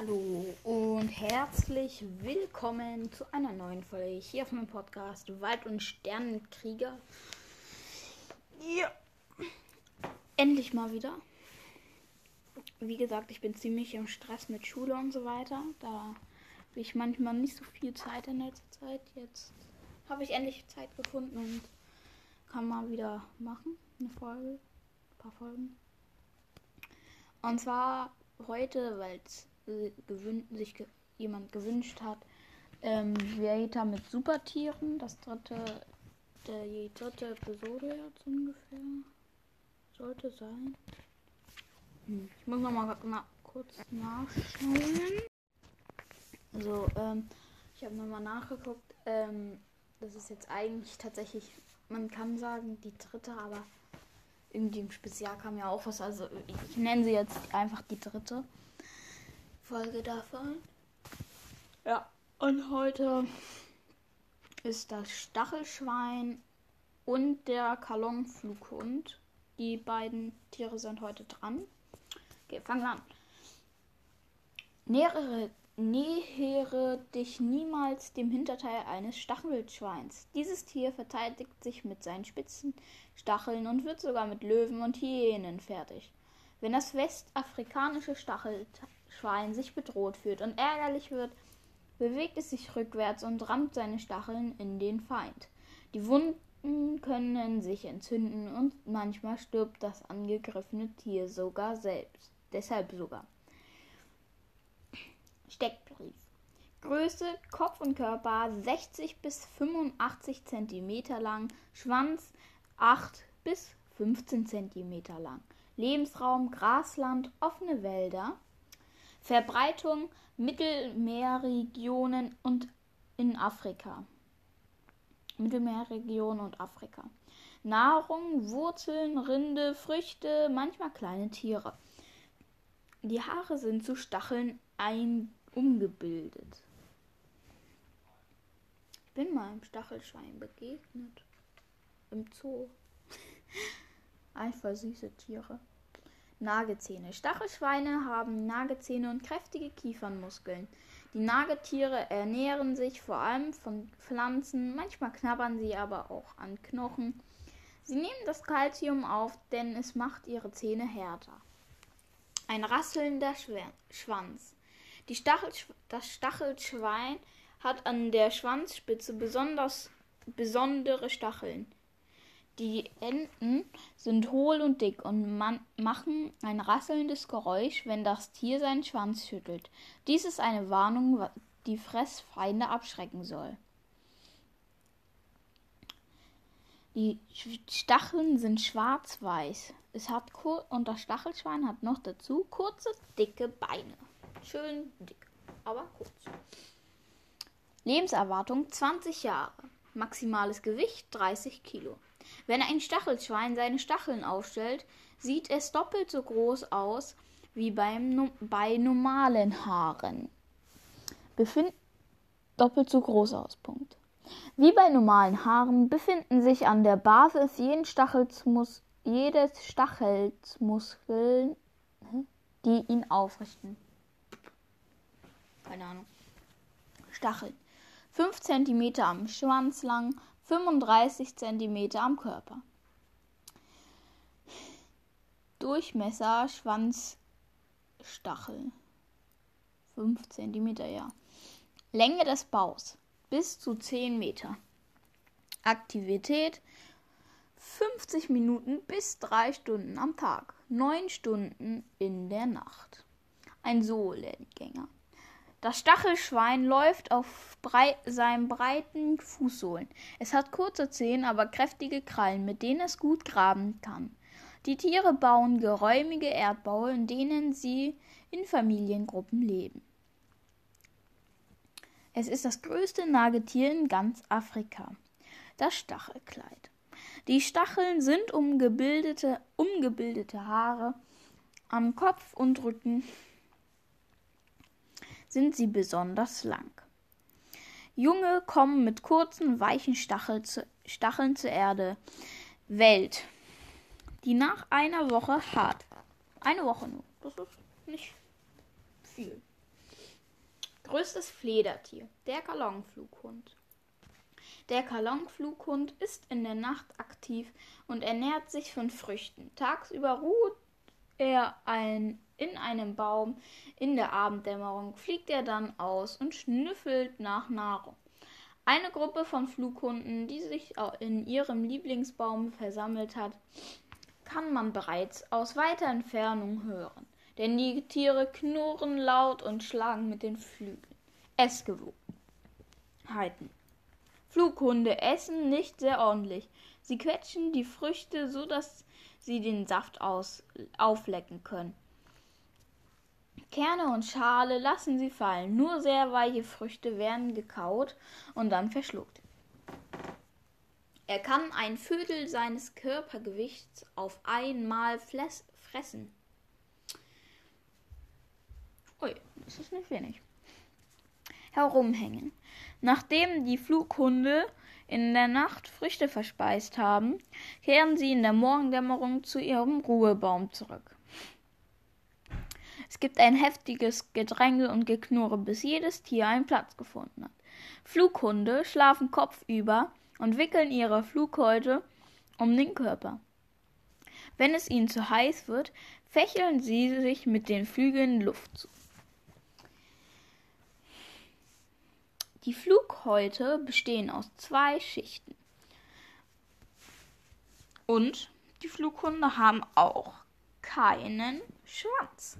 Hallo und herzlich willkommen zu einer neuen Folge hier auf meinem Podcast Wald- und Sternenkrieger. Ja, endlich mal wieder. Wie gesagt, ich bin ziemlich im Stress mit Schule und so weiter. Da habe ich manchmal nicht so viel Zeit in letzter Zeit. Jetzt habe ich endlich Zeit gefunden und kann mal wieder machen. Eine Folge, ein paar Folgen. Und zwar heute, weil es gewün sich ge jemand gewünscht hat, ähm, Vegeta mit Supertieren, das dritte, der, die dritte Episode jetzt ungefähr. Sollte sein. Hm. Ich muss noch mal na kurz nachschauen. Also, ähm, ich habe nochmal nachgeguckt. Ähm, das ist jetzt eigentlich tatsächlich, man kann sagen, die dritte, aber irgendwie im Spezial kam ja auch was. Also ich nenne sie jetzt einfach die dritte Folge davon. Ja, und heute ist das Stachelschwein und der Kalonflughund. Die beiden Tiere sind heute dran. Okay, fangen wir an. Nähere, nähere dich niemals dem Hinterteil eines Stachelschweins. Dieses Tier verteidigt sich mit seinen spitzen Stacheln und wird sogar mit Löwen und Hyänen fertig. Wenn das westafrikanische Stachelschwein sich bedroht fühlt und ärgerlich wird, bewegt es sich rückwärts und rammt seine Stacheln in den Feind. Die Wunden können sich entzünden und manchmal stirbt das angegriffene Tier sogar selbst. Deshalb sogar. Steckbrief. Größe Kopf und Körper 60 bis 85 cm lang, Schwanz 8 bis 15 cm lang. Lebensraum Grasland, offene Wälder. Verbreitung Mittelmeerregionen und in Afrika. Mittelmeerregion und Afrika. Nahrung, Wurzeln, Rinde, Früchte, manchmal kleine Tiere. Die Haare sind zu Stacheln ein umgebildet. Ich bin mal einem Stachelschwein begegnet. Im Zoo. Einfach süße Tiere. Nagezähne. Stachelschweine haben Nagezähne und kräftige Kiefernmuskeln. Die Nagetiere ernähren sich vor allem von Pflanzen, manchmal knabbern sie aber auch an Knochen. Sie nehmen das Kalzium auf, denn es macht ihre Zähne härter. Ein rasselnder Schwanz. Stachelsch das Stachelschwein hat an der Schwanzspitze besonders besondere Stacheln. Die Enden sind hohl und dick und machen ein rasselndes Geräusch, wenn das Tier seinen Schwanz schüttelt. Dies ist eine Warnung, die Fressfeinde abschrecken soll. Die Stacheln sind schwarz-weiß. Es hat und das Stachelschwein hat noch dazu kurze, dicke Beine. Schön dick, aber kurz. Lebenserwartung 20 Jahre. Maximales Gewicht 30 Kilo. Wenn ein Stachelschwein seine Stacheln aufstellt, sieht es doppelt so groß aus wie beim, bei normalen Haaren. Befind doppelt so groß aus. Punkt. Wie bei normalen Haaren befinden sich an der Basis jeden Stachelsmus jedes Stachelsmuskeln, die ihn aufrichten. Keine Ahnung. Stacheln. 5 cm am Schwanz lang, 35 cm am Körper. Durchmesser Schwanzstachel 5 cm, ja. Länge des Baus bis zu 10 Meter. Aktivität 50 Minuten bis 3 Stunden am Tag, 9 Stunden in der Nacht. Ein Sohlengänger. Das Stachelschwein läuft auf brei seinen breiten Fußsohlen. Es hat kurze Zehen, aber kräftige Krallen, mit denen es gut graben kann. Die Tiere bauen geräumige Erdbaue, in denen sie in Familiengruppen leben. Es ist das größte Nagetier in ganz Afrika. Das Stachelkleid. Die Stacheln sind umgebildete, umgebildete Haare am Kopf und Rücken sind sie besonders lang. Junge kommen mit kurzen, weichen Stachel zu, Stacheln zur Erde. Welt, die nach einer Woche hart. Eine Woche nur. Das ist nicht viel. Größtes Fledertier, der Kalonflughund. Der Kalonflughund ist in der Nacht aktiv und ernährt sich von Früchten. Tagsüber ruht er ein, in einem Baum. In der Abenddämmerung fliegt er dann aus und schnüffelt nach Nahrung. Eine Gruppe von Flughunden, die sich in ihrem Lieblingsbaum versammelt hat, kann man bereits aus weiter Entfernung hören, denn die Tiere knurren laut und schlagen mit den Flügeln. Essgewohnheiten. Flughunde essen nicht sehr ordentlich. Sie quetschen die Früchte so, dass sie den Saft aus, auflecken können. Kerne und Schale lassen sie fallen. Nur sehr weiche Früchte werden gekaut und dann verschluckt. Er kann ein Viertel seines Körpergewichts auf einmal fressen. Ui, das ist nicht wenig. Herumhängen. Nachdem die Flughunde in der Nacht Früchte verspeist haben, kehren sie in der Morgendämmerung zu ihrem Ruhebaum zurück. Es gibt ein heftiges Gedränge und Geknurre, bis jedes Tier einen Platz gefunden hat. Flughunde schlafen kopfüber und wickeln ihre Flughäute um den Körper. Wenn es ihnen zu heiß wird, fächeln sie sich mit den Flügeln Luft zu. Die Flughäute bestehen aus zwei Schichten. Und die Flughunde haben auch keinen Schwanz.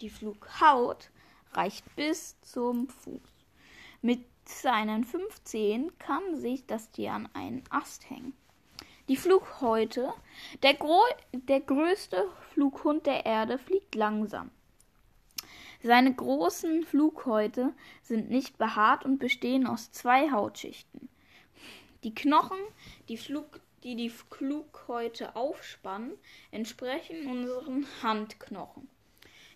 Die Flughaut reicht bis zum Fuß. Mit seinen fünf Zehen kann sich das Tier an einen Ast hängen. Die Flughäute. Der, der größte Flughund der Erde fliegt langsam. Seine großen Flughäute sind nicht behaart und bestehen aus zwei Hautschichten. Die Knochen, die, Flug, die die Flughäute aufspannen, entsprechen unseren Handknochen.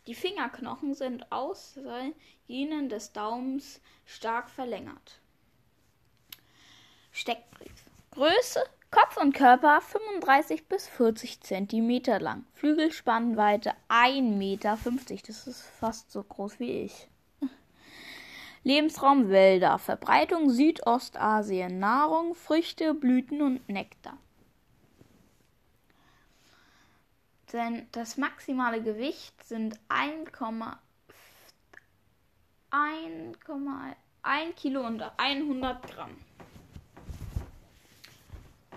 Die Fingerknochen sind außer jenen des Daumens stark verlängert. Steckbrief. Größe Kopf und Körper 35 bis 40 Zentimeter lang. Flügelspannweite 1,50 Meter. Das ist fast so groß wie ich. Lebensraum Wälder. Verbreitung Südostasien. Nahrung Früchte, Blüten und Nektar. Denn das maximale Gewicht sind 1,1 Kilo und 100 Gramm.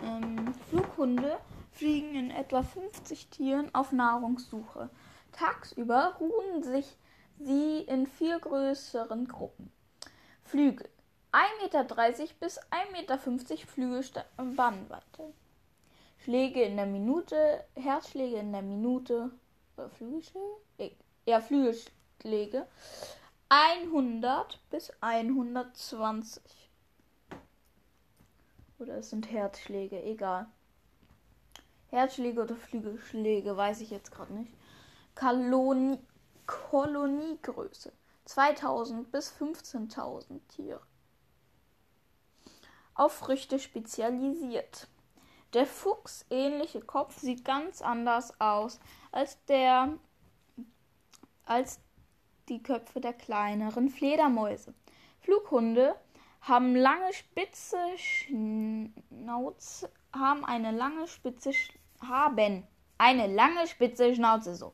Ähm, Flughunde fliegen in etwa 50 Tieren auf Nahrungssuche. Tagsüber ruhen sich sie in vier größeren Gruppen. Flügel 1,30 Meter bis 1,50 Meter Flügelspannweite. Schläge in der Minute, Herzschläge in der Minute, äh, Flügelschläge? Ja, Flügelschläge 100 bis 120. Oder es sind Herzschläge, egal. Herzschläge oder Flügelschläge, weiß ich jetzt gerade nicht. Kolonie, Koloniegröße 2000 bis 15.000 Tiere. Auf Früchte spezialisiert. Der fuchsähnliche Kopf sieht ganz anders aus als der als die Köpfe der kleineren Fledermäuse. Flughunde haben lange spitze Schnauze, haben eine lange spitze haben eine lange spitze Schnauze so.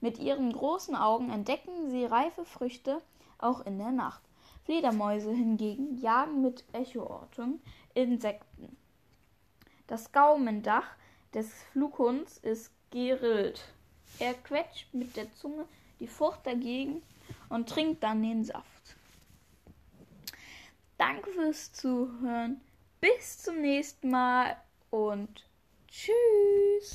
Mit ihren großen Augen entdecken sie reife Früchte auch in der Nacht. Fledermäuse hingegen jagen mit Echoortung Insekten. Das Gaumendach des Flughunds ist gerillt. Er quetscht mit der Zunge die Frucht dagegen und trinkt dann den Saft. Danke fürs Zuhören. Bis zum nächsten Mal und tschüss.